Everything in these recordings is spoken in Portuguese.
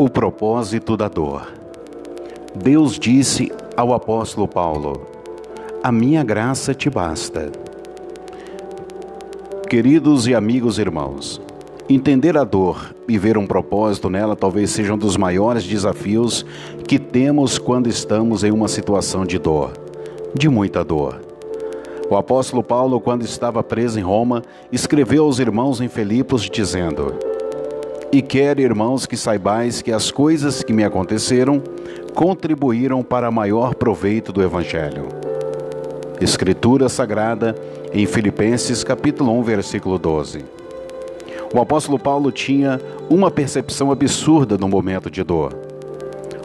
O propósito da dor. Deus disse ao apóstolo Paulo: A minha graça te basta. Queridos e amigos irmãos, entender a dor e ver um propósito nela talvez seja um dos maiores desafios que temos quando estamos em uma situação de dor, de muita dor. O apóstolo Paulo, quando estava preso em Roma, escreveu aos irmãos em Filipos dizendo: E quero, irmãos, que saibais que as coisas que me aconteceram contribuíram para maior proveito do evangelho. Escritura sagrada em Filipenses capítulo 1, versículo 12. O apóstolo Paulo tinha uma percepção absurda no momento de dor.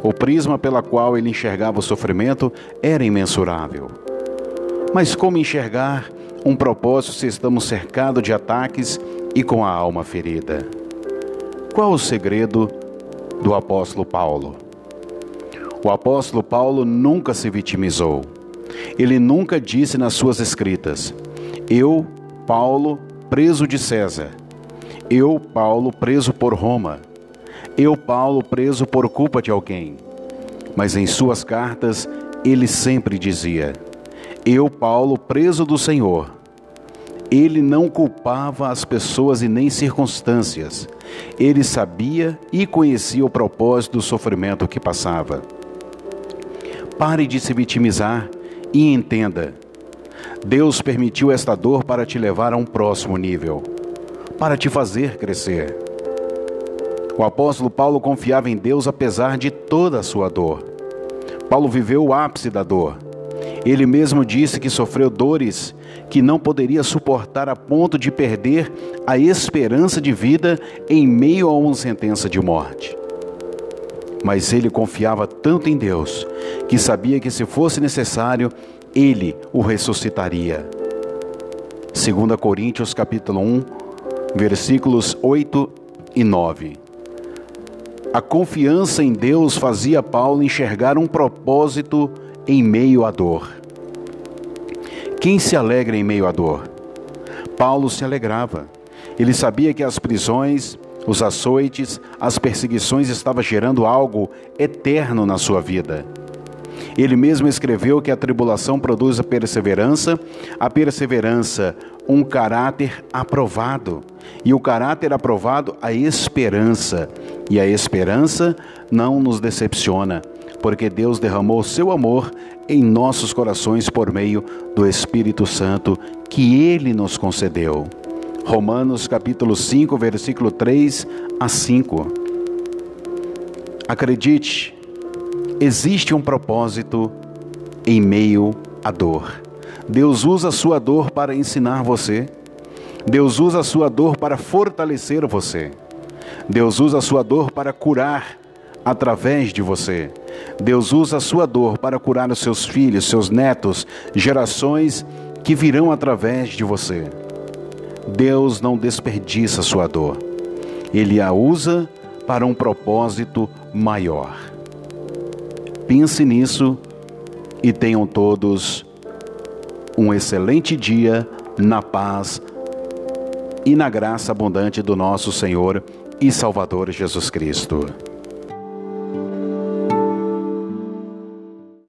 O prisma pela qual ele enxergava o sofrimento era imensurável. Mas como enxergar um propósito se estamos cercados de ataques e com a alma ferida? Qual o segredo do apóstolo Paulo? O apóstolo Paulo nunca se vitimizou. Ele nunca disse nas suas escritas: Eu, Paulo, preso de César. Eu, Paulo, preso por Roma. Eu, Paulo, preso por culpa de alguém. Mas em suas cartas, ele sempre dizia: eu, Paulo, preso do Senhor, ele não culpava as pessoas e nem circunstâncias. Ele sabia e conhecia o propósito do sofrimento que passava. Pare de se vitimizar e entenda. Deus permitiu esta dor para te levar a um próximo nível, para te fazer crescer. O apóstolo Paulo confiava em Deus apesar de toda a sua dor. Paulo viveu o ápice da dor ele mesmo disse que sofreu dores que não poderia suportar a ponto de perder a esperança de vida em meio a uma sentença de morte. Mas ele confiava tanto em Deus que sabia que se fosse necessário, ele o ressuscitaria. 2 Coríntios capítulo 1, versículos 8 e 9. A confiança em Deus fazia Paulo enxergar um propósito em meio à dor. Quem se alegra em meio à dor? Paulo se alegrava. Ele sabia que as prisões, os açoites, as perseguições estavam gerando algo eterno na sua vida. Ele mesmo escreveu que a tribulação produz a perseverança, a perseverança, um caráter aprovado, e o caráter aprovado, a esperança, e a esperança não nos decepciona, porque Deus derramou seu amor em nossos corações por meio do Espírito Santo que ele nos concedeu. Romanos capítulo 5, versículo 3 a 5. Acredite, existe um propósito em meio à dor. Deus usa a sua dor para ensinar você. Deus usa a sua dor para fortalecer você. Deus usa a sua dor para curar através de você. Deus usa a sua dor para curar os seus filhos, seus netos, gerações que virão através de você. Deus não desperdiça sua dor. Ele a usa para um propósito maior. Pense nisso e tenham todos um excelente dia na paz e na graça abundante do nosso Senhor e Salvador Jesus Cristo.